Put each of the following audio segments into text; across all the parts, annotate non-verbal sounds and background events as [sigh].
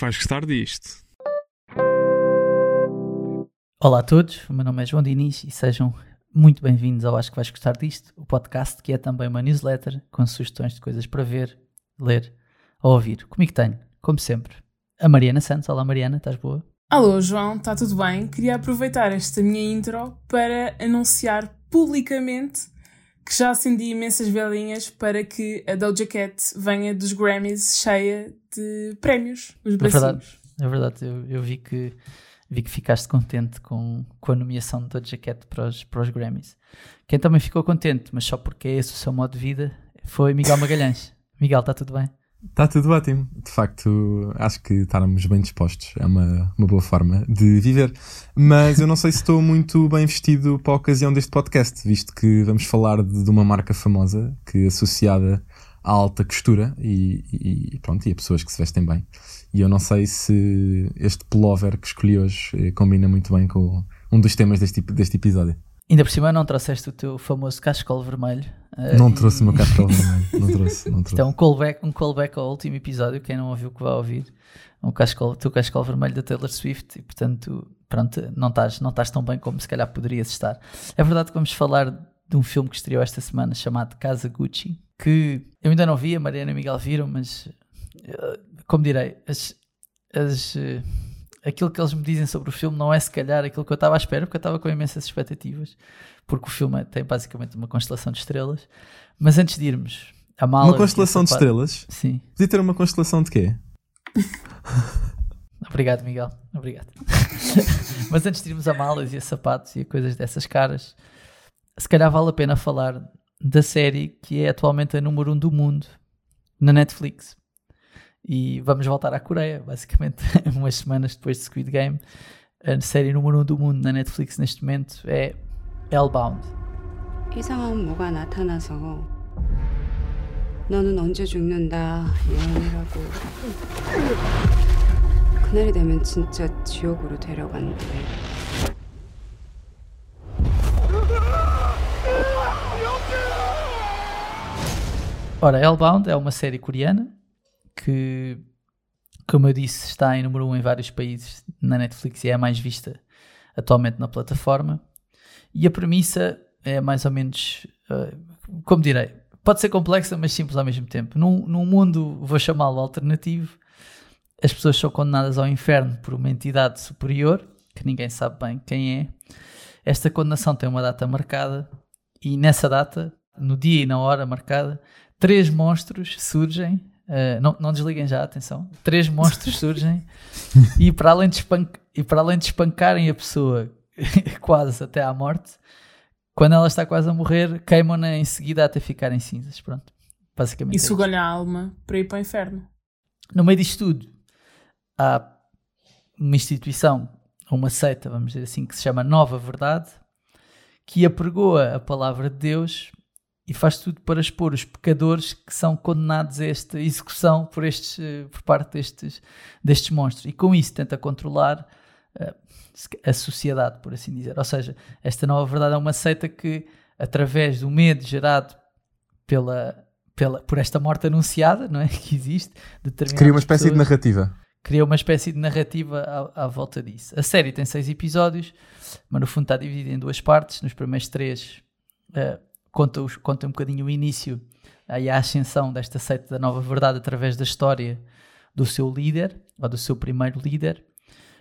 que vais gostar disto. Olá a todos, o meu nome é João Diniz e sejam muito bem-vindos ao Acho que vais gostar disto, o podcast que é também uma newsletter com sugestões de coisas para ver, ler ou ouvir. Comigo tenho, como sempre, a Mariana Santos. Olá Mariana, estás boa? Alô João, está tudo bem? Queria aproveitar esta minha intro para anunciar publicamente que já acendi imensas velinhas para que a Doja Cat venha dos Grammys cheia de prémios, os bracinhos. É verdade, é verdade. Eu, eu vi, que, vi que ficaste contente com, com a nomeação de Doja Cat para os, para os Grammys. Quem também ficou contente, mas só porque é esse o seu modo de vida, foi Miguel Magalhães. Miguel, está tudo bem? Está tudo ótimo. De facto, acho que estávamos bem dispostos. É uma, uma boa forma de viver. Mas eu não sei se estou muito bem vestido para a ocasião deste podcast, visto que vamos falar de, de uma marca famosa que associada à alta costura e, e, pronto, e a pessoas que se vestem bem. E eu não sei se este pullover que escolhi hoje eh, combina muito bem com um dos temas deste, deste episódio. Ainda por cima não trouxeste o teu famoso cascol vermelho. Não uh, trouxe o meu cascol [laughs] vermelho. Não trouxe, não trouxe. É um callback, um callback ao último episódio. Quem não ouviu que vai ouvir. Um o teu cascol vermelho da Taylor Swift. E portanto, pronto, não estás, não estás tão bem como se calhar poderias estar. É verdade que vamos falar de um filme que estreou esta semana chamado Casa Gucci. Que eu ainda não vi, a Mariana e Miguel viram, mas eh, como direi, as, as eh, aquilo que eles me dizem sobre o filme não é se calhar aquilo que eu estava à espera, porque eu estava com imensas expectativas, porque o filme tem basicamente uma constelação de estrelas. Mas antes de irmos a mala. Uma constelação de estrelas? Sim. Podia ter uma constelação de quê? [laughs] Obrigado, Miguel. Obrigado. [laughs] Mas antes de irmos a malas e a sapatos e a coisas dessas caras, se calhar vale a pena falar da série que é atualmente a número 1 um do mundo na Netflix E vamos voltar à Coreia, basicamente, [laughs] umas semanas depois de Squid Game. A série número 1 um do mundo na Netflix neste momento é Hellbound. 이상한 뭐가 나타나서 너는 언제 죽는다 예언이라고 그날이 되면 진짜 지옥으로 데려간대. Ora, Hellbound é uma série coreana que, como eu disse, está em número 1 um em vários países na Netflix e é a mais vista atualmente na plataforma. E a premissa é mais ou menos, uh, como direi, pode ser complexa, mas simples ao mesmo tempo. Num, num mundo, vou chamá-lo alternativo, as pessoas são condenadas ao inferno por uma entidade superior, que ninguém sabe bem quem é. Esta condenação tem uma data marcada, e nessa data, no dia e na hora marcada, três monstros surgem Uh, não, não desliguem já, atenção. Três monstros [laughs] surgem e, para além de e para além de espancarem a pessoa [laughs] quase até à morte, quando ela está quase a morrer, queimam-na em seguida até ficar em cinzas. Pronto. Basicamente. E é sugam-lhe a alma para ir para o inferno. No meio disto tudo, há uma instituição, uma seita, vamos dizer assim, que se chama Nova Verdade, que apregoa a palavra de Deus e faz tudo para expor os pecadores que são condenados a esta execução por, estes, eh, por parte destes, destes monstros. E com isso tenta controlar uh, a sociedade, por assim dizer. Ou seja, esta nova verdade é uma seita que, através do medo gerado pela, pela, por esta morte anunciada, não é? [laughs] Que existe, cria uma espécie pessoas, de narrativa. Cria uma espécie de narrativa à, à, volta disso. A série tem seis episódios, mas no fundo está dividida em duas partes. Nos primeiros três. Uh, conta, os, conta um bocadinho o início e a ascensão desta seita da nova verdade através da história do seu líder, ou do seu primeiro líder.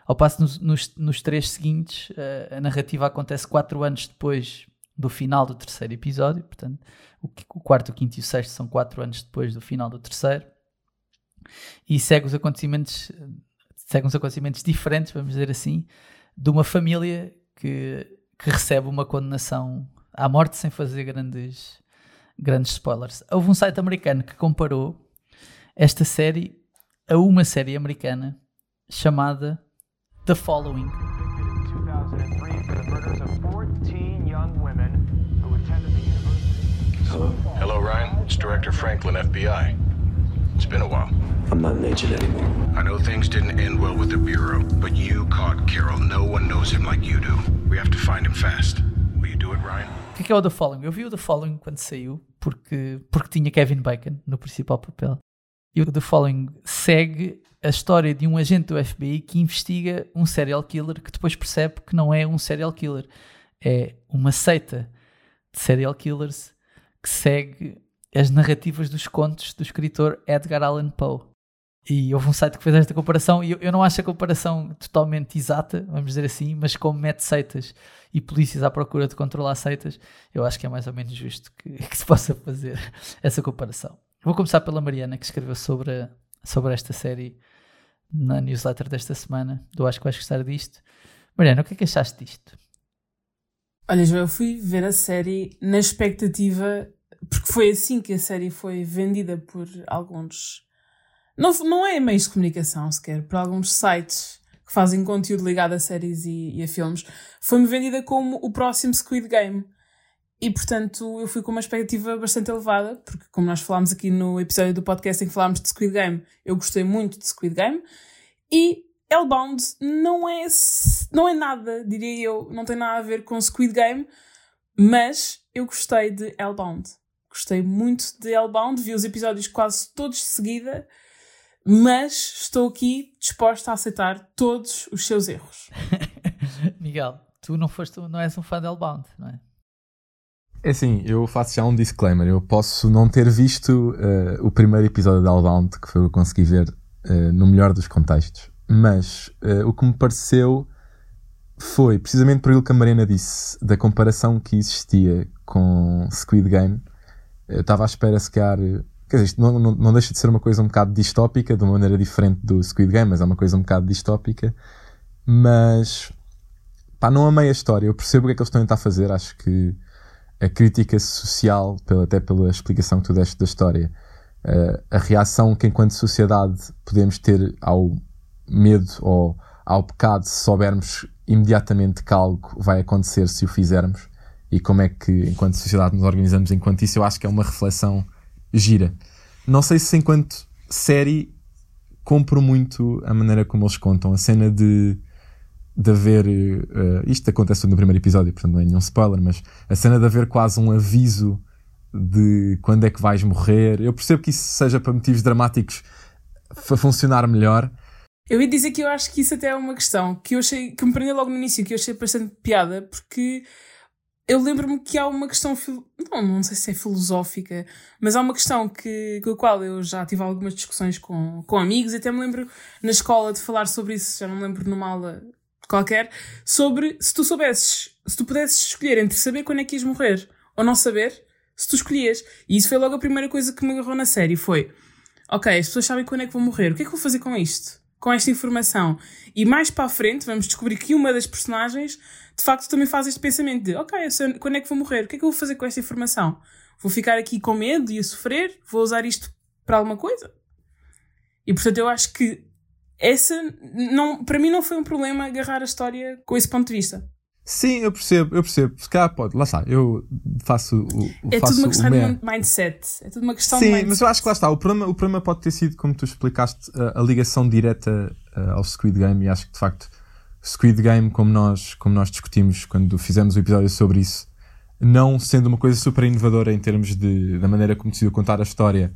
Ao passo nos, nos, nos três seguintes, a, a narrativa acontece quatro anos depois do final do terceiro episódio, portanto, o, o, quarto, o quinto e o sexto são quatro anos depois do final do terceiro, e segue os acontecimentos, segue uns acontecimentos diferentes, vamos dizer assim, de uma família que, que recebe uma condenação à morte sem fazer grandes, grandes spoilers. Houve um site americano que comparou esta série a uma série americana chamada The Following. Hello. Hello, Ryan. It's Director Franklin, FBI. It's been a while. I'm not an agent anymore. I know things didn't end well with the Bureau, but you caught Carol. No one knows him like you do. We have to find him fast. Will you do it, Ryan? Que é, que é o The Following? Eu vi o The Following quando saiu, porque, porque tinha Kevin Bacon no principal papel. E o The Following segue a história de um agente do FBI que investiga um serial killer que depois percebe que não é um serial killer. É uma seita de serial killers que segue as narrativas dos contos do escritor Edgar Allan Poe. E houve um site que fez esta comparação, e eu, eu não acho a comparação totalmente exata, vamos dizer assim, mas como mete seitas e polícias à procura de controlar seitas, eu acho que é mais ou menos justo que, [laughs] que se possa fazer essa comparação. Vou começar pela Mariana, que escreveu sobre, sobre esta série na newsletter desta semana. Eu acho que vais gostar disto. Mariana, o que é que achaste disto? Olha, João, eu fui ver a série na expectativa, porque foi assim que a série foi vendida por alguns. Não, não é meios de comunicação sequer, por alguns sites que fazem conteúdo ligado a séries e, e a filmes. Foi-me vendida como o próximo Squid Game. E portanto eu fui com uma expectativa bastante elevada, porque como nós falámos aqui no episódio do podcast em que falámos de Squid Game, eu gostei muito de Squid Game. E Hellbound não é, não é nada, diria eu, não tem nada a ver com Squid Game, mas eu gostei de Hellbound. Gostei muito de Hellbound, vi os episódios quase todos de seguida, mas estou aqui disposta a aceitar todos os seus erros. [laughs] Miguel, tu não, foste, não és um fã de Hellbound, não é? É assim, eu faço já um disclaimer. Eu posso não ter visto uh, o primeiro episódio de Hellbound, que foi o que eu consegui ver uh, no melhor dos contextos. Mas uh, o que me pareceu foi, precisamente por aquilo que a Mariana disse, da comparação que existia com Squid Game. Eu estava à espera, se calhar. Quer dizer, isto não, não, não, deixa de ser uma coisa um bocado distópica, de uma maneira diferente do Squid Game, mas é uma coisa um bocado distópica. Mas. Pá, não amei a história. Eu percebo o que é que eles estão a tentar fazer. Acho que a crítica social, até pela explicação que tu deste da história, uh, a reação que enquanto sociedade podemos ter ao medo ou ao pecado se soubermos imediatamente que algo vai acontecer se o fizermos e como é que, enquanto sociedade, nos organizamos enquanto isso, eu acho que é uma reflexão gira. Não sei se, enquanto série, compro muito a maneira como eles contam. A cena de, de haver. Uh, isto acontece no primeiro episódio, portanto não é nenhum spoiler, mas a cena de haver quase um aviso de quando é que vais morrer. Eu percebo que isso seja para motivos dramáticos para funcionar melhor, eu ia dizer que eu acho que isso até é uma questão que eu achei, que me prendeu logo no início, que eu achei bastante piada, porque eu lembro-me que há uma questão, não, não sei se é filosófica, mas há uma questão que, com a qual eu já tive algumas discussões com, com amigos, até me lembro na escola de falar sobre isso, já não me lembro numa aula qualquer, sobre se tu soubesses, se tu pudesses escolher entre saber quando é que ias morrer ou não saber, se tu escolhias. E isso foi logo a primeira coisa que me agarrou na série, foi, ok, as pessoas sabem quando é que vou morrer, o que é que vou fazer com isto? Com esta informação. E mais para a frente vamos descobrir que uma das personagens de facto também faz este pensamento de ok, quando é que vou morrer? O que é que eu vou fazer com esta informação? Vou ficar aqui com medo e a sofrer? Vou usar isto para alguma coisa? E portanto eu acho que essa não, para mim não foi um problema agarrar a história com esse ponto de vista. Sim, eu percebo, eu percebo. Se calhar pode, lá está, eu faço o. É faço tudo uma questão de mindset. É tudo uma questão Sim, de mindset. mas eu acho que lá está. O problema, o problema pode ter sido, como tu explicaste, a, a ligação direta uh, ao Squid Game. E acho que de facto, Squid Game, como nós, como nós discutimos quando fizemos o episódio sobre isso, não sendo uma coisa super inovadora em termos de, da maneira como decidiu contar a história,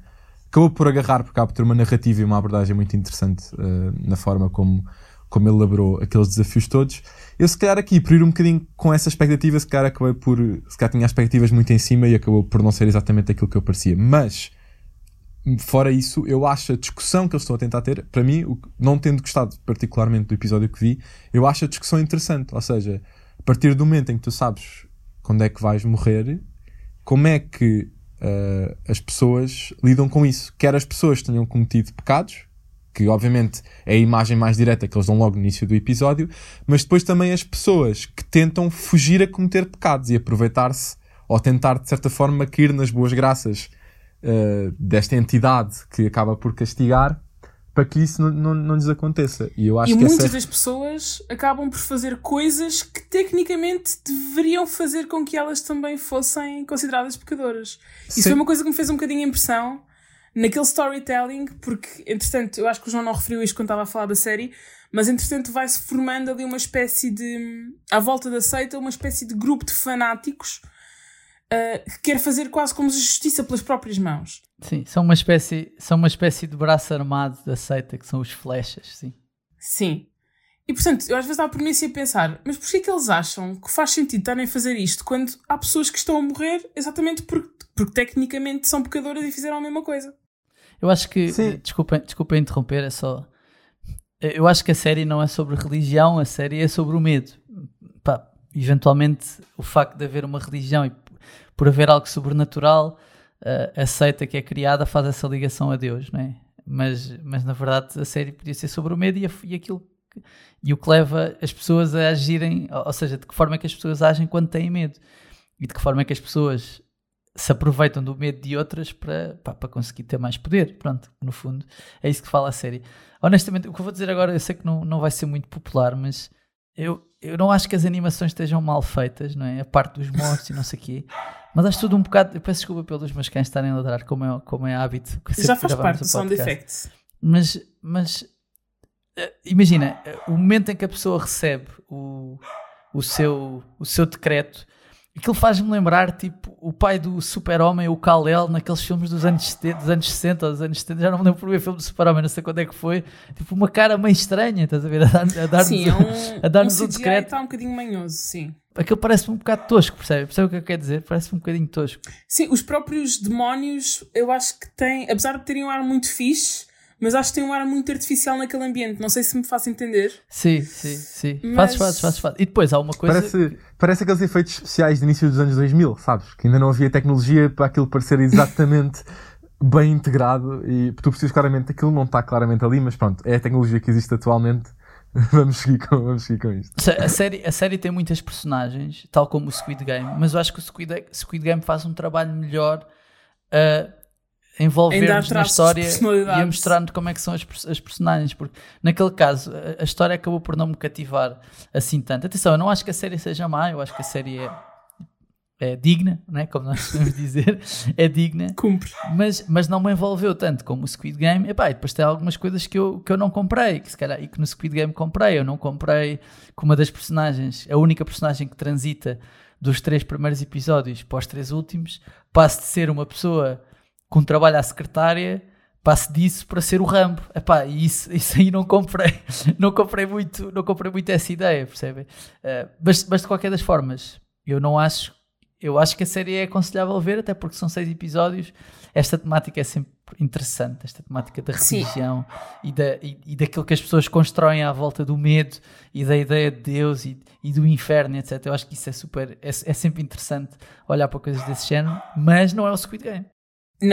acabou por agarrar, porque acaba por ter uma narrativa e uma abordagem muito interessante uh, na forma como como ele elaborou aqueles desafios todos. Eu, se calhar, aqui, por ir um bocadinho com essa expectativa, se calhar acabei por. Se calhar tinha expectativas muito em cima e acabou por não ser exatamente aquilo que eu parecia. Mas, fora isso, eu acho a discussão que eles estão a tentar ter, para mim, não tendo gostado particularmente do episódio que vi, eu acho a discussão interessante. Ou seja, a partir do momento em que tu sabes quando é que vais morrer, como é que uh, as pessoas lidam com isso? Quer as pessoas tenham cometido pecados, que obviamente é a imagem mais direta que eles dão logo no início do episódio, mas depois também as pessoas que tentam fugir a cometer pecados e aproveitar-se ou tentar de certa forma cair nas boas graças uh, desta entidade que acaba por castigar para que isso não, não, não lhes aconteça. E, eu acho e que muitas essa... das pessoas acabam por fazer coisas que tecnicamente deveriam fazer com que elas também fossem consideradas pecadoras. Isso Sim. foi uma coisa que me fez um bocadinho impressão naquele storytelling, porque, entretanto, eu acho que o João não referiu isto quando estava a falar da série, mas entretanto vai-se formando ali uma espécie de. à volta da seita, uma espécie de grupo de fanáticos uh, que quer fazer quase como justiça pelas próprias mãos. Sim, são uma espécie, são uma espécie de braço armado da seita, que são os flechas, sim. Sim. E portanto, eu às vezes dá por mim assim a pensar, mas porquê que eles acham que faz sentido estarem a fazer isto quando há pessoas que estão a morrer exatamente porque, porque tecnicamente são pecadoras e fizeram a mesma coisa? Eu acho que, desculpem, desculpem interromper, é só. Eu acho que a série não é sobre religião, a série é sobre o medo. Pá, eventualmente, o facto de haver uma religião e por haver algo sobrenatural, uh, aceita que é criada, faz essa ligação a Deus, não é? Mas, mas na verdade a série podia ser sobre o medo e, a, e aquilo e o que leva as pessoas a agirem, ou seja, de que forma é que as pessoas agem quando têm medo e de que forma é que as pessoas se aproveitam do medo de outras para, pá, para conseguir ter mais poder. Pronto, no fundo, é isso que fala a série. Honestamente, o que eu vou dizer agora, eu sei que não, não vai ser muito popular, mas eu, eu não acho que as animações estejam mal feitas, não é? A parte dos monstros e não sei o quê. Mas acho tudo um bocado. Eu peço desculpa pelos meus cães estarem a ladrar, como é, como é hábito. Já faz parte do sound effect. Mas, mas eh, imagina, eh, o momento em que a pessoa recebe o, o, seu, o seu decreto Aquilo faz-me lembrar, tipo, o pai do Super-Homem, o Kal-El, naqueles filmes dos anos, 70, dos anos 60 ou dos anos 70, já não me lembro por ver filme do Super-Homem, não sei quando é que foi, tipo, uma cara meio estranha, estás a ver? A dar-nos a dar sim, é um, a dar um, um decreto. está um bocadinho manhoso, sim. Aquilo parece-me um bocado tosco, percebe? Percebe o que eu quero dizer? Parece-me um bocadinho tosco. Sim, os próprios demónios, eu acho que têm, apesar de terem um ar muito fixe, mas acho que tem um ar muito artificial naquele ambiente. Não sei se me faço entender. Sim, sim, sim. Mas... Fazes, fazes, fazes, E depois há uma coisa. Parece, parece aqueles efeitos especiais de início dos anos 2000, sabes? Que ainda não havia tecnologia para aquilo parecer exatamente [laughs] bem integrado e tu precisas claramente, aquilo não está claramente ali, mas pronto, é a tecnologia que existe atualmente. [laughs] vamos, seguir com, vamos seguir com isto. A série, a série tem muitas personagens, tal como o Squid Game, mas eu acho que o Squid, Squid Game faz um trabalho melhor. Uh, envolver-nos na história e a mostrar-nos como é que são as, as, personagens, porque naquele caso a, a, história acabou por não me cativar assim tanto. Atenção, eu não acho que a série seja má, eu acho que a série é, é digna, né? como nós podemos [laughs] dizer, é digna, Cumpre. Mas, mas não me envolveu tanto como o Squid Game. Epá, e depois tem algumas coisas que eu, que eu não comprei, que se calhar, e que no Squid Game comprei. Eu não comprei que uma das personagens, a única personagem que transita dos três primeiros episódios para os três últimos, passe de ser uma pessoa com trabalho à secretária, passe disso para ser o Rambo. Epá, e isso, isso aí não comprei, [laughs] não comprei muito, não comprei muito essa ideia, percebem? Uh, mas, mas de qualquer das formas, eu não acho, eu acho que a série é aconselhável ver, até porque são seis episódios. Esta temática é sempre interessante, esta temática da religião e, da, e, e, daquilo que as pessoas constroem à volta do medo e da ideia de Deus e, e do inferno, etc. Eu acho que isso é super, é, é sempre interessante olhar para coisas desse género, mas não é o Squid Game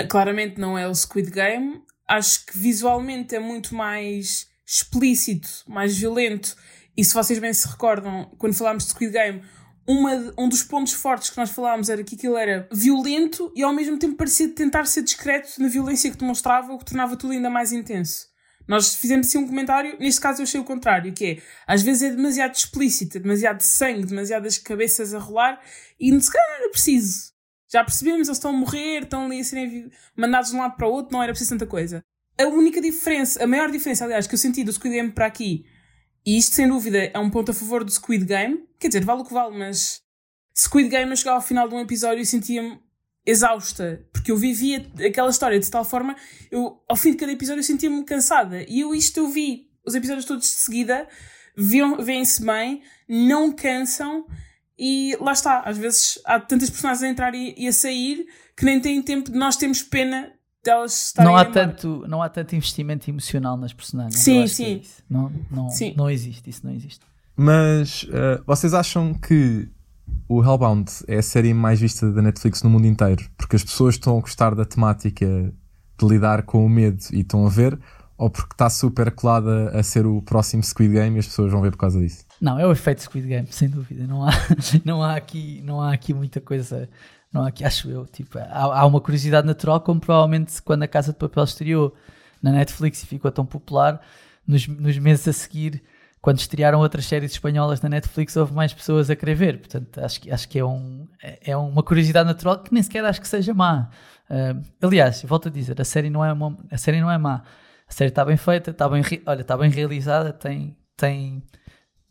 claramente não é o Squid Game. Acho que visualmente é muito mais explícito, mais violento. E se vocês bem se recordam, quando falámos de Squid Game, uma, um dos pontos fortes que nós falámos era que aquilo era violento e ao mesmo tempo parecia tentar ser discreto na violência que demonstrava, o que tornava tudo ainda mais intenso. Nós fizemos assim um comentário, neste caso eu achei o contrário, que é, às vezes é demasiado explícito, é demasiado sangue, demasiadas cabeças a rolar, e se calhar não era preciso. Já percebemos, eles estão a morrer, estão ali a serem mandados de um lado para o outro, não era preciso tanta coisa. A única diferença, a maior diferença, aliás, que eu senti do Squid Game para aqui, e isto sem dúvida é um ponto a favor do Squid Game, quer dizer, vale o que vale, mas Squid Game eu chegava ao final de um episódio e sentia-me exausta, porque eu vivia aquela história de tal forma, eu ao fim de cada episódio eu sentia-me cansada, e eu isto eu vi os episódios todos de seguida, vêm-se bem, não cansam, e lá está, às vezes há tantas personagens a entrar e, e a sair que nem têm tempo de nós termos pena delas estarem não há tanto Não há tanto investimento emocional nas personagens. Sim, sim. É não, não, sim. não existe, isso não existe. Mas uh, vocês acham que o Hellbound é a série mais vista da Netflix no mundo inteiro? Porque as pessoas estão a gostar da temática de lidar com o medo e estão a ver? Ou porque está super colada a ser o próximo Squid Game e as pessoas vão ver por causa disso? Não, é o efeito Squid Game, sem dúvida. Não há, [laughs] não há, aqui, não há aqui muita coisa. Não há aqui, acho eu. Tipo, há, há uma curiosidade natural, como provavelmente quando a Casa de Papel estreou na Netflix e ficou tão popular, nos, nos meses a seguir, quando estrearam outras séries espanholas na Netflix, houve mais pessoas a querer ver. Portanto, acho que, acho que é, um, é uma curiosidade natural que nem sequer acho que seja má. Uh, aliás, volto a dizer, a série não é, uma, a série não é má. A série está bem feita, está bem, olha, está bem realizada, tem, tem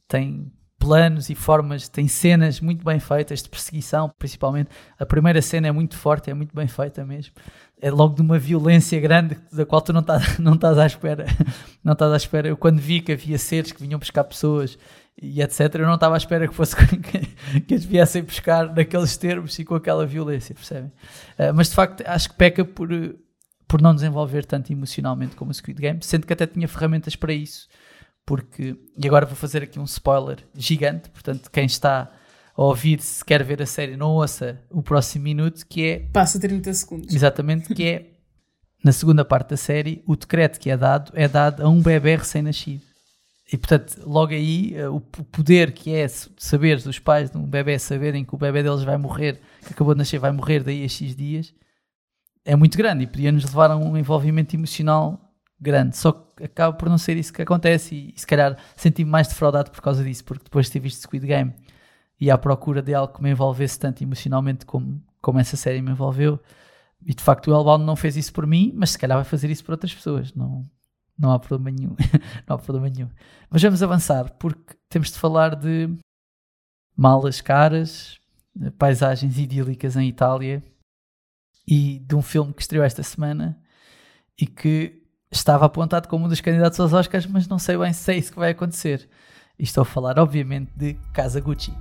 tem planos e formas, tem cenas muito bem feitas de perseguição, principalmente. A primeira cena é muito forte, é muito bem feita mesmo. É logo de uma violência grande da qual tu não estás, [laughs] não estás à espera. [laughs] Não estás à espera. Eu quando vi que havia seres que vinham buscar pessoas e etc, eu não estava à espera que fosse [laughs] que, que as viessem buscar naqueles termos e com aquela violência, percebem? Uh, mas de facto acho que peca por, por não desenvolver tanto emocionalmente como o Squid Game, sendo que até tinha ferramentas para isso porque, e agora vou fazer aqui um spoiler gigante, portanto, quem está a ouvir, se quer ver a série, não ouça o próximo minuto, que é. Passa 30 segundos. Exatamente, que é na segunda parte da série, o decreto que é dado é dado a um bebê recém-nascido. E portanto, logo aí, eh, o poder que é saber dos pais de um bebê saberem que o bebê deles vai morrer, que acabou de nascer, vai morrer daí a X dias, é muito grande e podia nos levar a um envolvimento emocional grande. Só que acaba por não ser isso que acontece e, se calhar senti-me mais defraudado por causa disso, porque depois de ter visto Squid Game e à procura de algo que me envolvesse tanto emocionalmente como, como essa série me envolveu, e de facto o Elbound não fez isso por mim, mas se calhar vai fazer isso por outras pessoas. Não, não há problema nenhum. [laughs] não há problema nenhum. Mas vamos avançar, porque temos de falar de malas caras, paisagens idílicas em Itália e de um filme que estreou esta semana e que estava apontado como um dos candidatos aos Oscars, mas não sei bem se é isso que vai acontecer. E estou a falar, obviamente, de Casa Gucci.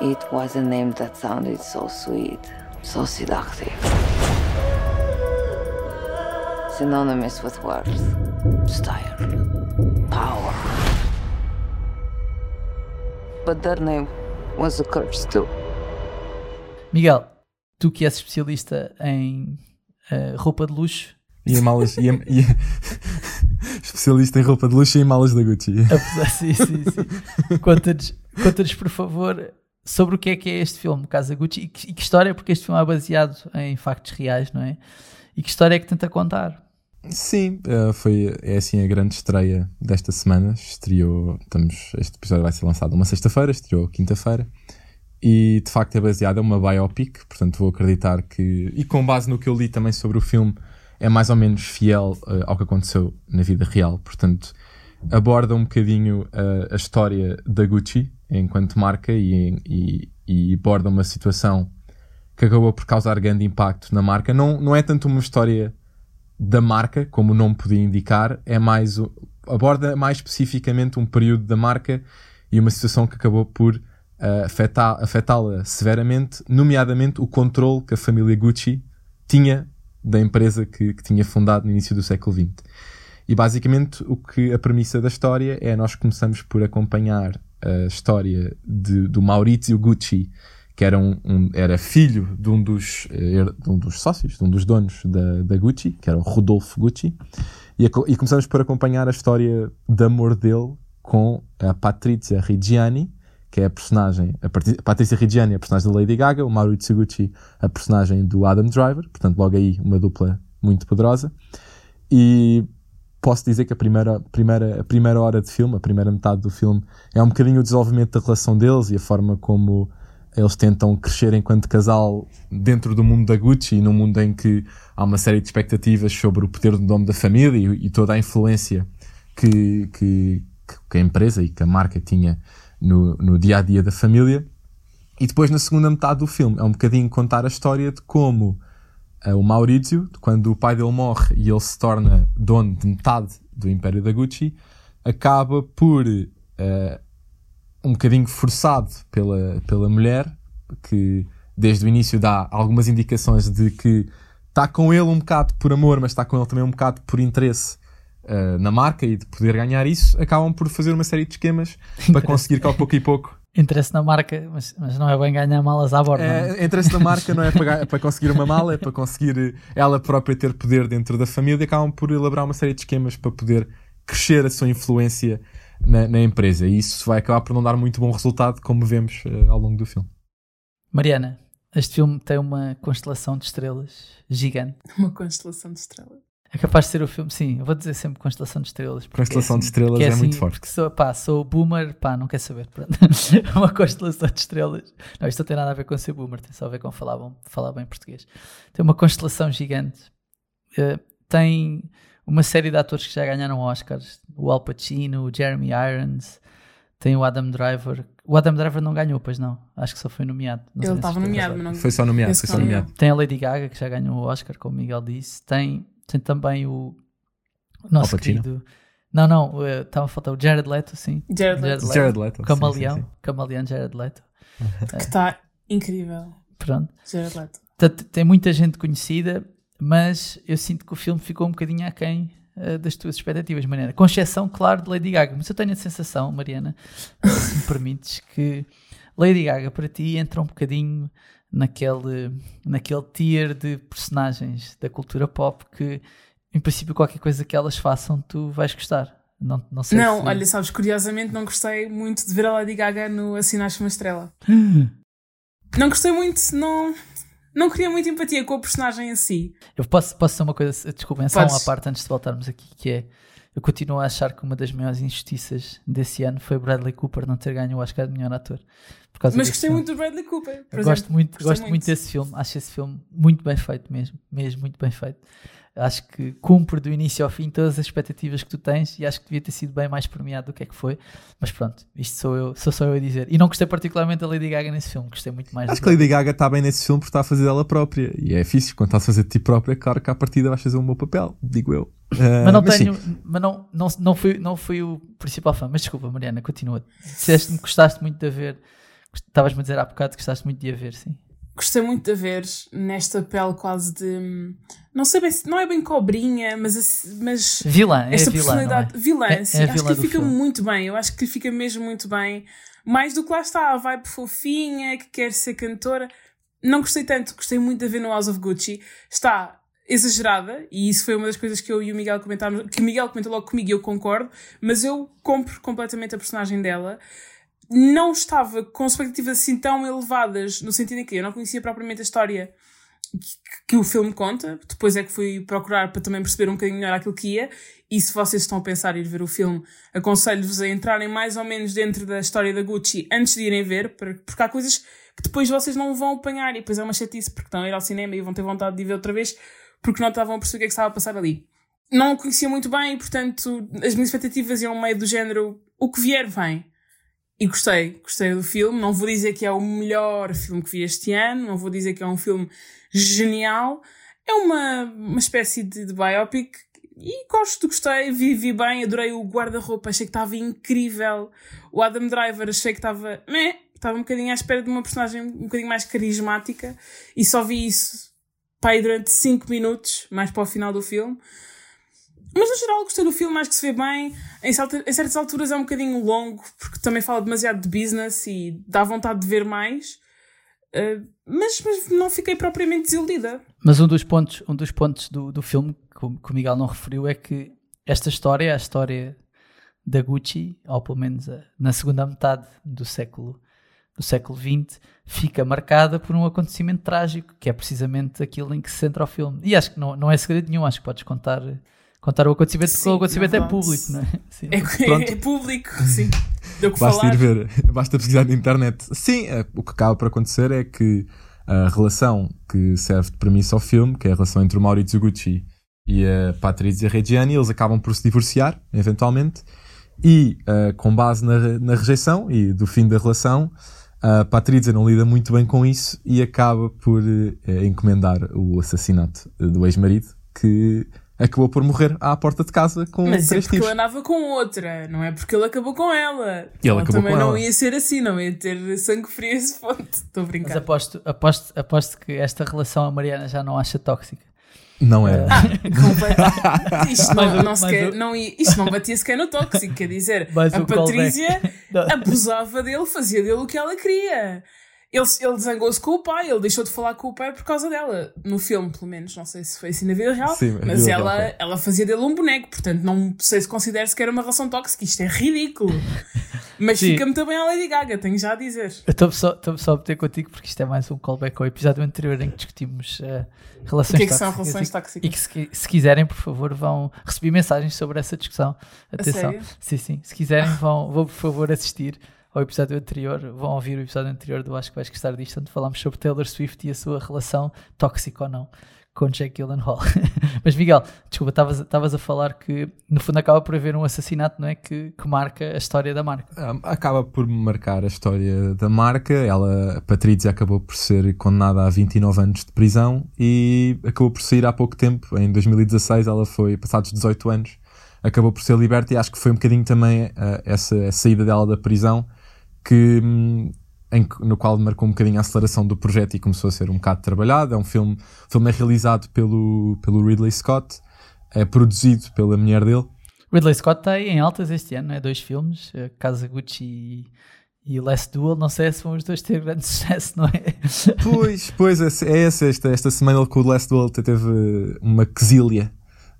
It was a name that sounded so sweet, so seductive. Synonymous with worth, style, power. But their name was a curse too. Miguel, tu que és especialista em uh, roupa de luxo. E em malas. e, e, [laughs] especialista em roupa de luxo e em malas da Gucci. [laughs] Apesar, sim, sim, sim. Conta-nos, conta por favor, sobre o que é que é este filme, Casa Gucci, e que, e que história, porque este filme é baseado em factos reais, não é? E que história é que tenta contar? Sim, uh, foi é assim a grande estreia desta semana. Estreou, estamos, este episódio vai ser lançado uma sexta-feira, estreou quinta-feira e de facto é baseada, é uma biopic, portanto vou acreditar que, e com base no que eu li também sobre o filme, é mais ou menos fiel uh, ao que aconteceu na vida real, portanto aborda um bocadinho uh, a história da Gucci enquanto marca e, e, e, aborda uma situação que acabou por causar grande impacto na marca. Não, não é tanto uma história da marca, como o nome podia indicar, é mais aborda mais especificamente um período da marca e uma situação que acabou por afetá-la severamente, nomeadamente o controle que a família Gucci tinha da empresa que, que, tinha fundado no início do século XX. E basicamente o que a premissa da história é nós começamos por acompanhar a história de, do Maurizio Gucci, que era, um, um, era filho de um, dos, eh, de um dos sócios, de um dos donos da, da Gucci, que era o Rodolfo Gucci, e, a, e começamos por acompanhar a história de amor dele com a Patrizia Reggiani, que é a personagem, a Patrícia Reggiani, a personagem da Lady Gaga, o Maurizio Gucci, a personagem do Adam Driver, portanto, logo aí uma dupla muito poderosa. E posso dizer que a primeira, primeira, a primeira hora de filme, a primeira metade do filme, é um bocadinho o desenvolvimento da relação deles e a forma como eles tentam crescer enquanto casal dentro do mundo da Gucci e num mundo em que há uma série de expectativas sobre o poder do nome da família e, e toda a influência que, que, que a empresa e que a marca tinha no, no dia a dia da família. E depois, na segunda metade do filme, é um bocadinho contar a história de como uh, o Maurizio, quando o pai dele morre e ele se torna dono de metade do Império da Gucci, acaba por, uh, um bocadinho forçado pela, pela mulher, que desde o início dá algumas indicações de que está com ele um bocado por amor, mas está com ele também um bocado por interesse uh, na marca e de poder ganhar isso, acabam por fazer uma série de esquemas para conseguir que ao pouco e pouco. Interesse na marca, mas, mas não é bem ganhar malas à borda. É, interesse na marca não é para, para conseguir uma mala, é para conseguir ela própria ter poder dentro da família e acabam por elaborar uma série de esquemas para poder crescer a sua influência na, na empresa. E isso vai acabar por não dar muito bom resultado, como vemos uh, ao longo do filme. Mariana, este filme tem uma constelação de estrelas gigante. Uma constelação de estrelas. É capaz de ser o filme, sim. Eu vou dizer sempre Constelação de Estrelas. Constelação é assim, de Estrelas é, é, muito forte. Porque sou, pá, sou boomer, pá, não quer saber. [laughs] uma constelação de estrelas. Não, isto não tem nada a ver com ser boomer, tem só a ver com falar, bom, falar bem português. Tem uma constelação gigante. Uh, tem uma série de atores que já ganharam Oscars. O Al Pacino, o Jeremy Irons, tem o Adam Driver. O Adam Driver não ganhou, pois não. Acho que só foi nomeado. Não Ele estava nomeado, mas não. Foi só nomeado, foi só nomeado. Tem a Lady Gaga, que já ganhou o Oscar, como o Miguel disse. Tem, tem também o, nosso querido. Não, não, eh, estava a faltar o Jared Leto, sim. Jared Leto, Leto. Jared Leto. sim, Camaleão. sim, sim. Camaleão Jared Leto. [laughs] que está incrível. Pronto. Jared Leto. Tem muita gente conhecida, mas eu sinto que o filme ficou um bocadinho aquém eh, das tuas expectativas, Mariana. Com exceção, claro, de Lady Gaga. Mas eu tenho a sensação, Mariana, se me [laughs] permites, que Lady Gaga para ti entra um bocadinho naquele, naquele tier de personagens da cultura pop que, em princípio, qualquer coisa que elas façam, tu vais gostar. Não, não sei Não, se... olha, sabes, curiosamente não gostei muito de ver a Lady Gaga no Assinaste uma Estrela. [gasps] Não gostei muito, não. Não queria muita empatia com a personagem em si. Eu posso, posso dizer uma coisa, desculpem, só uma parte antes de voltarmos aqui, que é eu continuo a achar que uma das maiores injustiças desse ano foi Bradley Cooper não ter ganho o Oscar de melhor ator. Por causa Mas gostei filme. muito do Bradley Cooper. Gosto exemplo. muito, Gostei gosto muito desse filme, acho esse filme muito bem feito mesmo, mesmo muito bem feito. Acho que cumpre do início ao fim todas as expectativas que tu tens e acho que devia ter sido bem mais premiado do que é que foi. Mas pronto, isto sou eu, sou só eu a dizer. E não gostei particularmente da Lady Gaga nesse filme, gostei muito mais Acho do que a Lady Gaga está bem nesse filme porque está a fazer dela própria. E é fixe, quando estás a fazer de ti própria, claro que à partida vais fazer um bom papel, digo eu. Ah, Mas não sim. tenho, mas não, não, não, fui, não fui o principal fã. Mas desculpa, Mariana, continua. Disseste-me que gostaste muito de a ver. Estavas-me a dizer há bocado que gostaste muito de a ver, sim. Gostei muito de a ver nesta pele quase de. Não sei bem se. Não é bem cobrinha, mas. mas Vilã, é esta vilã, é? personalidade. Vilã, É- sim. é acho vilã que fica filme. muito bem. Eu acho que fica mesmo muito bem. Mais do que lá está, a vibe fofinha, que quer ser cantora. Não gostei tanto, gostei muito de ver no House of Gucci. Está exagerada, e isso foi uma das coisas que eu e o Miguel comentámos, que o Miguel comentou logo comigo e eu concordo, mas eu compro completamente a personagem dela. Não estava com expectativas assim tão elevadas, no sentido em que eu não conhecia propriamente a história que, que o filme conta. Depois é que fui procurar para também perceber um bocadinho melhor aquilo que ia. E se vocês estão a pensar em ir ver o filme, aconselho-vos a entrarem mais ou menos dentro da história da Gucci antes de irem ver, porque há coisas que depois vocês não vão apanhar e depois é uma chatice porque estão a ir ao cinema e vão ter vontade de ir ver outra vez porque não estavam a perceber o que é que estava a passar ali. Não o conhecia muito bem e, portanto, as minhas expectativas iam meio do género o que vier vem. E gostei, gostei do filme. Não vou dizer que é o melhor filme que vi este ano, não vou dizer que é um filme genial. É uma, uma espécie de, de biopic e gosto, gostei, vi, vi bem, adorei o guarda-roupa, achei que estava incrível. O Adam Driver achei que estava. Estava um bocadinho à espera de uma personagem um bocadinho mais carismática e só vi isso aí durante 5 minutos, mais para o final do filme. Mas no geral gostei do filme, acho que se vê bem. Em, em certas alturas é um bocadinho longo, porque também fala demasiado de business e dá vontade de ver mais. Uh, mas, mas não fiquei propriamente desiludida. Mas um dos pontos, um dos pontos do, do filme que que o Miguel não referiu é que esta história, a história da Gucci, ou pelo menos a- na segunda metade do século do século XX, fica marcada por um acontecimento trágico, que é precisamente aquilo em que se centra o filme. E acho que não, não é segredo nenhum, acho que podes contar, contar o acontecimento, porque Sim, o acontecimento é público, não é? [laughs] Sim. É, é público, sim. Deu o que Basta falar. ir ver, [laughs] basta pesquisar na internet. Sim, é, o que acaba por acontecer é que a relação que serve de premissa ao filme, que é a relação entre o Maurizio Gucci e a Patrizia Reggiani, eles acabam por se divorciar, eventualmente, e eh, com base na, na rejeição e do fim da relação, a Patrizia não lida muito bem com isso e acaba por eh, encomendar o assassinato eh, do ex-marido, que acabou por morrer à porta de casa com Mas é três porque tiros. ele andava com outra, não é porque ele acabou com ela. E ele ela acabou também com não ela. ia ser assim, não ia ter sangue frio a esse ponto. [laughs] Estou a Mas brincar. aposto, aposto, aposto que esta relação a Mariana já não acha tóxica. Não era. Completamente. Isto Mas não, não, se mas quer- o- não isto não batia sequer no tóxico, quer dizer, Mas a. Patrícia [laughs] abusava dele, fazia dele o que ela queria. Ele, ele zangou-se com o pai, ele deixou de falar com o pai por causa dela. No filme, pelo menos. Não sei se foi assim na vida real. Sim, mas vida real ela, foi. ela fazia dele um boneco. Portanto, não sei se considera sequer uma relação tóxica. Isto é ridículo. [laughs] Mas Sim. fica-me também a Lady Gaga, tenho já a dizer. Eu estou só, estou só a meter contigo porque isto é mais um callback ao episódio anterior em que discutimos eh, relações O que é que são tóxicas relações e- tóxicas? E que se, se quiserem, por favor, vão receber mensagens sobre essa discussão. Atenção. sério? Sim, sim. Se quiserem, vão, vão por favor assistir ao episódio anterior. Vão ouvir o episódio anterior do Acho que vais gostar disto, onde falámos sobre Taylor Swift e a sua relação tóxica ou não com Jake Gyllenhaal. [laughs] Mas Miguel, desculpa, estavas a falar que no fundo acaba por haver um assassinato, não é? Que, que marca a história da marca. Acaba por marcar a história da marca. Ela, a Patrícia, acabou por ser condenada a 29 anos de prisão e acabou por sair há pouco tempo. Em 2016, ela foi, passados 18 anos, acabou por ser liberta e acho que foi um bocadinho também uh, essa saída dela da prisão que hum, em, no qual marcou um bocadinho a aceleração do projeto e começou a ser um bocado trabalhado. É um filme, o filme é realizado pelo, pelo Ridley Scott, é produzido pela mulher dele. Ridley Scott está aí em altas este ano, é dois filmes, eh, Casa Gucci e, e Last Duel. Não sei se vão os dois ter grande [laughs] sucesso, não é? Pois, pois, é, é essa. Esta, esta semana com o Last Duel teve uma quesilha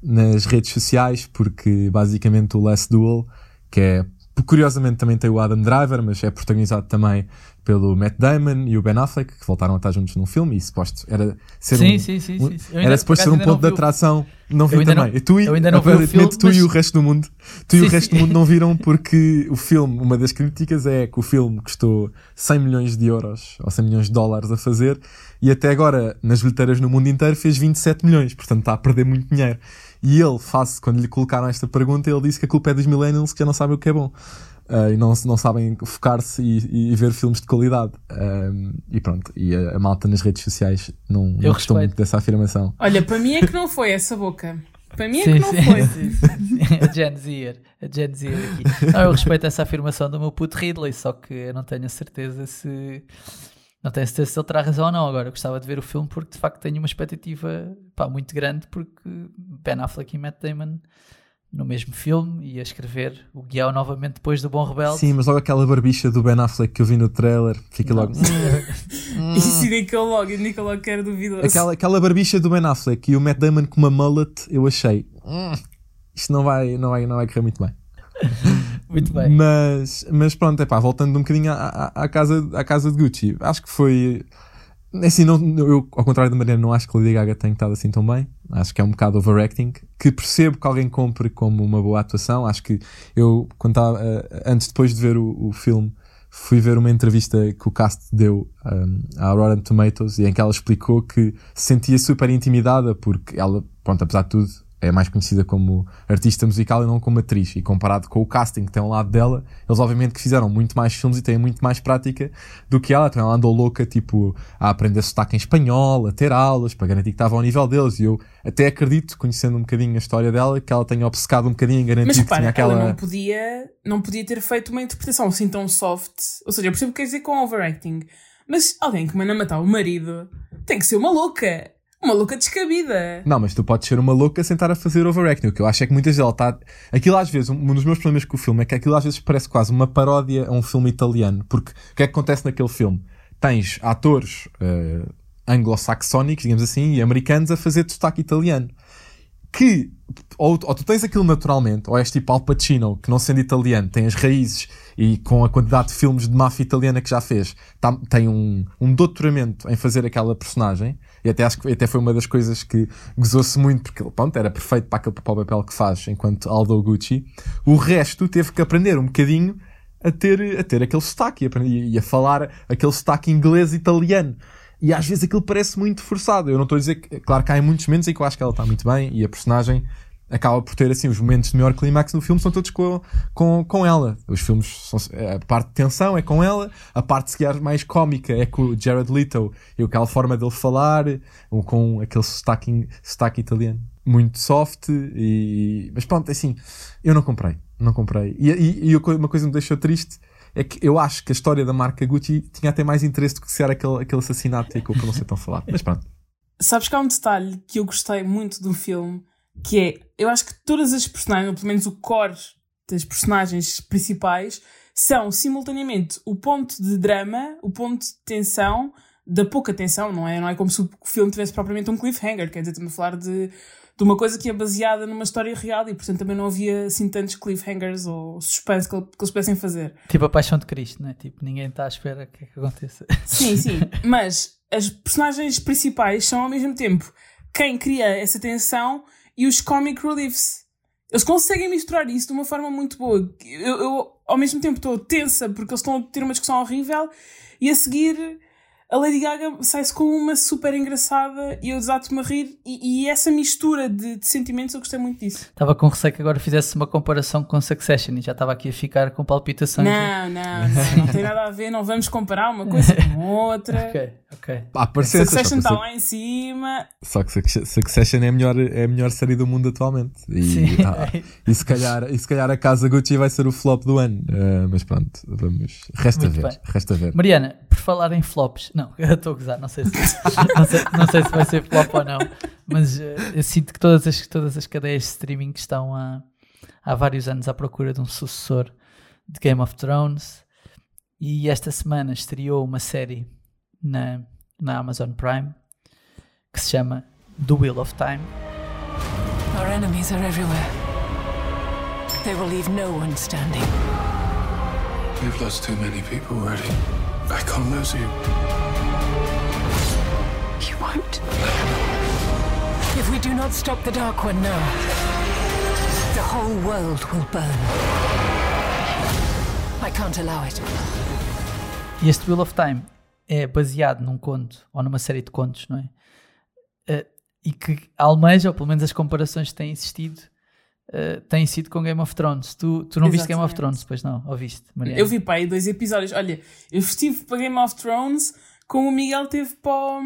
nas redes sociais, porque basicamente o Last Duel, que é curiosamente também tem o Adam Driver, mas é protagonizado também pelo Matt Damon e o Ben Affleck, que voltaram a estar juntos num filme, e suposto era ser sim, um, sim, sim, um, era suposto ser um ponto de atração. Não vi também. Não, tu e, vi o filme, tu mas... e o resto do mundo, tu e o resto do mundo não viram [laughs] porque o filme, uma das críticas é que o filme custou 100 milhões de euros ou 100 milhões de dólares a fazer e até agora nas bilheteiras no mundo inteiro fez 27 milhões, portanto está a perder muito dinheiro. E ele, face, quando lhe colocaram esta pergunta, ele disse que a culpa é dos millennials que já não sabem o que é bom uh, e não, não sabem focar-se e, e, ver filmes de qualidade. Um, e pronto, e a, a, malta nas redes sociais não, não gostou muito dessa afirmação. Olha, para mim é que não foi essa boca. Para mim é sim, que não sim, foi. Sim, [laughs] sim, A Gen Zer, a Gen Zer aqui. Não, eu respeito essa afirmação do meu puto Ridley, só que eu não tenho a certeza se. Não tenho certeza se ele terá razão ou não. Agora, eu gostava de ver o filme porque de facto tenho uma expectativa pá, muito grande, porque Ben Affleck e Matt Damon no mesmo filme e a escrever o guião novamente depois do Bom Rebelde. Sim, mas logo aquela barbicha do Ben Affleck que eu vi no trailer, fica logo. [laughs] [laughs] Isso indicou logo, indicou logo que era duvidoso. Aquela, aquela barbicha do Ben Affleck e o Matt Damon com uma mullet, eu achei. Hum, isto não vai, não, vai, não vai correr muito bem. [laughs] muito bem. Mas, mas pronto, é pá, voltando um bocadinho à, à, casa, à casa de Gucci, acho que foi é assim, não, eu, ao contrário da Mariana, não acho que Lady Gaga tenha estado assim tão bem. Acho que é um bocado overacting. Que percebo que alguém compre como uma boa atuação. Acho que eu, quando estava, uh, antes, depois de ver o, o, filme, fui ver uma entrevista que o cast deu um, à Rotten Tomatoes e em que ela explicou que se sentia super intimidada porque ela, pronto, apesar de tudo, é mais conhecida como artista musical e não como atriz. E comparado com o casting que tem ao lado dela, eles obviamente que fizeram muito mais filmes e têm muito mais prática do que ela. Então ela andou louca, tipo, a aprender sotaque em espanhol, a ter aulas, para garantir que estava ao nível deles. E eu até acredito, conhecendo um bocadinho a história dela, que ela tenha obcecado um bocadinho em garantir Mas, repara, que tinha aquela... ela não podia, não podia ter feito uma interpretação assim tão soft. Ou seja, eu percebo o que quer dizer com overacting. Mas alguém que manda matar o marido tem que ser uma louca. Uma louca descabida. Não, mas tu podes ser uma louca sem estar a fazer overacting. O que eu acho é que muitas vezes ela está. Aquilo às vezes, um dos meus problemas com o filme é que aquilo às vezes parece quase uma paródia a um filme italiano. Porque o que é que acontece naquele filme? Tens atores uh, anglo-saxónicos, digamos assim, e americanos a fazer de sotaque italiano. Que ou, ou, tu tens aquilo naturalmente, ou és tipo Al Pacino, que não sendo italiano, tem as raízes e com a quantidade de filmes de máfia italiana que já fez, tá, tem um, um doutoramento em fazer aquela personagem, e até acho que até foi uma das coisas que gozou-se muito, porque pronto, era perfeito para aquele papel que faz enquanto Aldo Gucci. O resto teve que aprender um bocadinho a ter, a ter aquele sotaque e a, a falar aquele sotaque inglês-italiano. E às vezes aquilo parece muito forçado. Eu não estou a dizer que, claro que há muitos momentos em que eu acho que ela está muito bem e a personagem acaba por ter assim os momentos de maior clímax no filme são todos com, com, com ela. Os filmes são, a parte de tensão é com ela, a parte se mais cómica é com o Jared Leto e aquela forma dele falar, ou com aquele sotaque, sotaque italiano muito soft e mas pronto, assim, eu não comprei, não comprei. E, e, e uma coisa que me deixou triste é que eu acho que a história da marca Gucci tinha até mais interesse do que ser aquele, aquele assassinato e que eu não sei tão falar. Mas pronto. Sabes que há um detalhe que eu gostei muito do filme que é, eu acho que todas as personagens, ou pelo menos o core das personagens principais, são simultaneamente o ponto de drama, o ponto de tensão, da pouca tensão, não é? Não é como se o filme tivesse propriamente um cliffhanger, quer dizer, estamos a falar de, de uma coisa que é baseada numa história real e, portanto, também não havia assim tantos cliffhangers ou suspense que, que eles pudessem fazer. Tipo a paixão de Cristo, não é? Tipo, ninguém está à espera que, que aconteça. Sim, sim, [laughs] mas as personagens principais são ao mesmo tempo quem cria essa tensão e os comic reliefs. Eles conseguem misturar isso de uma forma muito boa. Eu, eu ao mesmo tempo estou tensa porque eles estão a ter uma discussão horrível e a seguir a Lady Gaga sai-se com uma super engraçada e eu desato-me a rir. E, e essa mistura de, de, sentimentos eu gostei muito disso. Estava com receio que agora fizesse uma comparação com Succession e já estava aqui a ficar com palpitações. Não, não, não, não tem nada a ver. Não vamos comparar uma coisa com [laughs] outra. ok, ok. Ah, Succession está lá em cima. Só que Succession é a melhor, é a melhor série do mundo atualmente. E, Sim. [laughs] Ah, e, se calhar, e se calhar a casa Gucci vai ser o flop do ano. Uh, mas pronto, vamos. Resta muito ver. Resta ver. Mariana, por falar em flops, não, [laughs] eu estou a gozar, não sei se, não sei, não sei se vai ser flop ou não, mas uh, eu sinto que todas as, todas as cadeias de streaming estão há, há vários anos à procura de um sucessor de Game of Thrones e esta semana estreou uma série na, na Amazon Prime que se chama The Wheel of Time. Our enemies are everywhere. They will leave no one standing. We've lost too many people already. I can't lose you. You won't. If we do not stop the Dark One now, the whole world will burn. I can't allow it. E este Wheel of Time é baseado num conto, ou numa série de contos, não é? Uh, e que almeja, ou pelo menos as comparações que têm existido, uh, têm sido com Game of Thrones. Tu, tu não Exatamente. viste Game of Thrones, pois não? Ou viste, Mariana? Eu vi, pai, dois episódios. Olha, eu estive para Game of Thrones como o Miguel teve para o,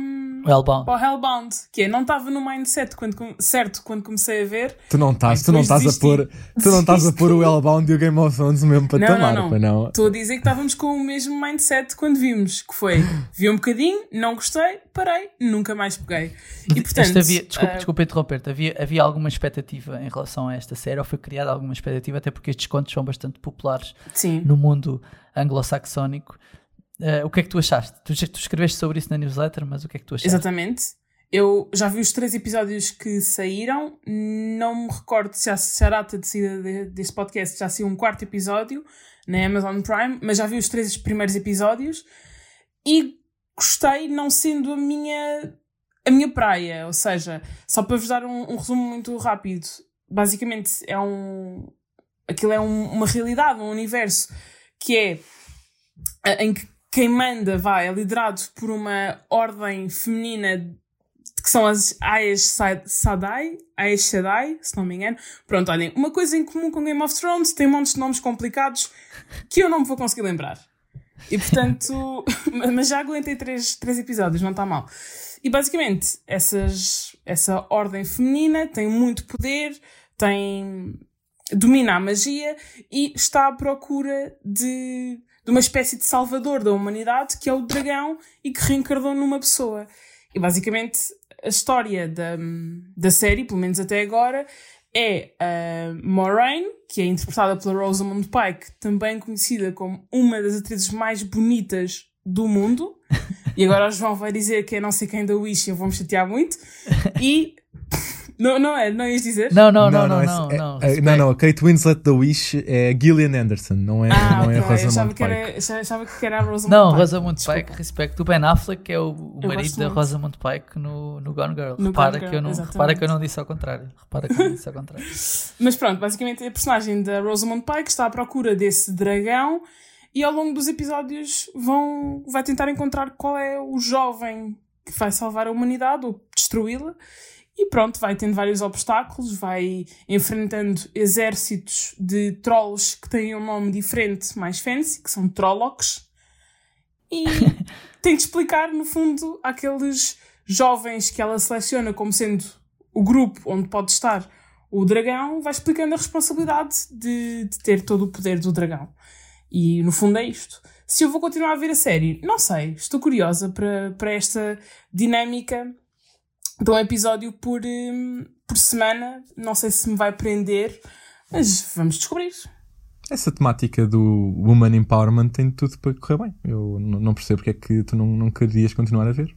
Hellbound. para o Hellbound, que é, não estava no mindset quando, certo quando comecei a ver. Tu não estás, tu não estás a pôr, tu não estás a pôr o Hellbound e o Game of Thrones no mesmo patamar, não, não, não. Estou a dizer que estávamos com o mesmo mindset quando vimos, que foi, vi um bocadinho, não gostei, parei, nunca mais peguei. E portanto, havia, desculpa, uh... desculpa interromper-te, havia, havia alguma expectativa em relação a esta série, ou foi criada alguma expectativa, até porque estes contos são bastante populares Sim. no mundo anglo-saxónico. Uh, o que é que tu achaste? Tu, tu escreveste sobre isso na newsletter, mas o que é que tu achaste? Exatamente. Eu já vi os três episódios que saíram, não me recordo se, se a data de saída deste podcast já saiu um quarto episódio na Amazon Prime, mas já vi os três primeiros episódios e gostei, não sendo a minha, a minha praia. Ou seja, só para vos dar um, um resumo muito rápido, basicamente é um. Aquilo é um, uma realidade, um universo que é em que quem manda, vai, é liderado por uma ordem feminina que são as Aes Sadai, Aes Sedai, se não me engano. Pronto, olhem, uma coisa em comum com Game of Thrones tem montes de nomes complicados que eu não me vou conseguir lembrar. E portanto, [laughs] mas já aguentei três, três episódios, não está mal. E basicamente, essas, essa ordem feminina tem muito poder, tem domina a magia e está à procura de de uma espécie de salvador da humanidade que é o dragão e que reencarnou numa pessoa. E basicamente a história da, da série, pelo menos até agora, é a Moraine, que é interpretada pela Rosamund Pike, também conhecida como uma das atrizes mais bonitas do mundo. E agora o João vai dizer que é não sei quem da Wish eu vou me chatear muito. E não, não é, não ias dizer? Não, não, não, não, não. Não, é, não, não, a Kate Winslet da Wish é Gillian Anderson, não é, ah, não é okay. a Rosamund Pike. Era, achava que era a Rosamund não, Pike. Rosamund Pike, respeito. O Ben Affleck que é o, o marido da Rosamund Pike no, no Gone Girl. No repara, Gone que Girl, eu não, repara que eu não disse ao contrário. Repara que eu não disse ao contrário. [laughs] Mas pronto, basicamente a personagem da Rosamund Pike está à procura desse dragão e ao longo dos episódios vão, vai tentar encontrar qual é o jovem que vai salvar a humanidade ou destruí-la e pronto, vai tendo vários obstáculos, vai enfrentando exércitos de trolls que têm um nome diferente, mais fancy, que são Trollocs. E [laughs] tem de explicar, no fundo, àqueles jovens que ela seleciona como sendo o grupo onde pode estar o dragão, vai explicando a responsabilidade de, de ter todo o poder do dragão. E no fundo é isto. Se eu vou continuar a ver a série, não sei, estou curiosa para, para esta dinâmica de um episódio por, um, por semana. Não sei se me vai prender, mas vamos descobrir. Essa temática do Woman Empowerment tem tudo para correr bem. Eu não percebo porque é que tu não, não querias continuar a ver.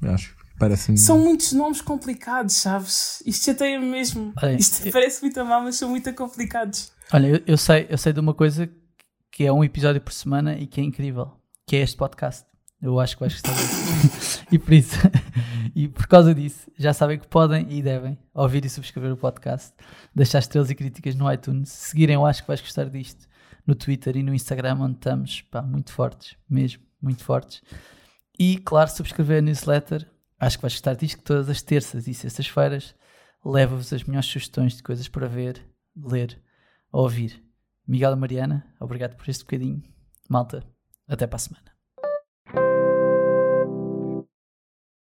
Eu acho que parece São muitos nomes complicados, sabes? Isto chateia mesmo. Olha, Isto eu... parece muito mal, mas são muito complicados. Olha, eu, eu, sei, eu sei de uma coisa que é um episódio por semana e que é incrível, que é este podcast. Eu acho que vais gostar disso. [laughs] e por isso, [laughs] e por causa disso, já sabem que podem e devem ouvir e subscrever o podcast, deixar estrelas e críticas no iTunes, seguirem, eu acho que vais gostar disto, no Twitter e no Instagram, onde estamos pá, muito fortes, mesmo, muito fortes. E, claro, subscrever a newsletter. Acho que vais gostar disto que todas as terças e sextas-feiras leva-vos as melhores sugestões de coisas para ver, ler, ouvir. Miguel e Mariana, obrigado por este bocadinho. Malta, até para a semana.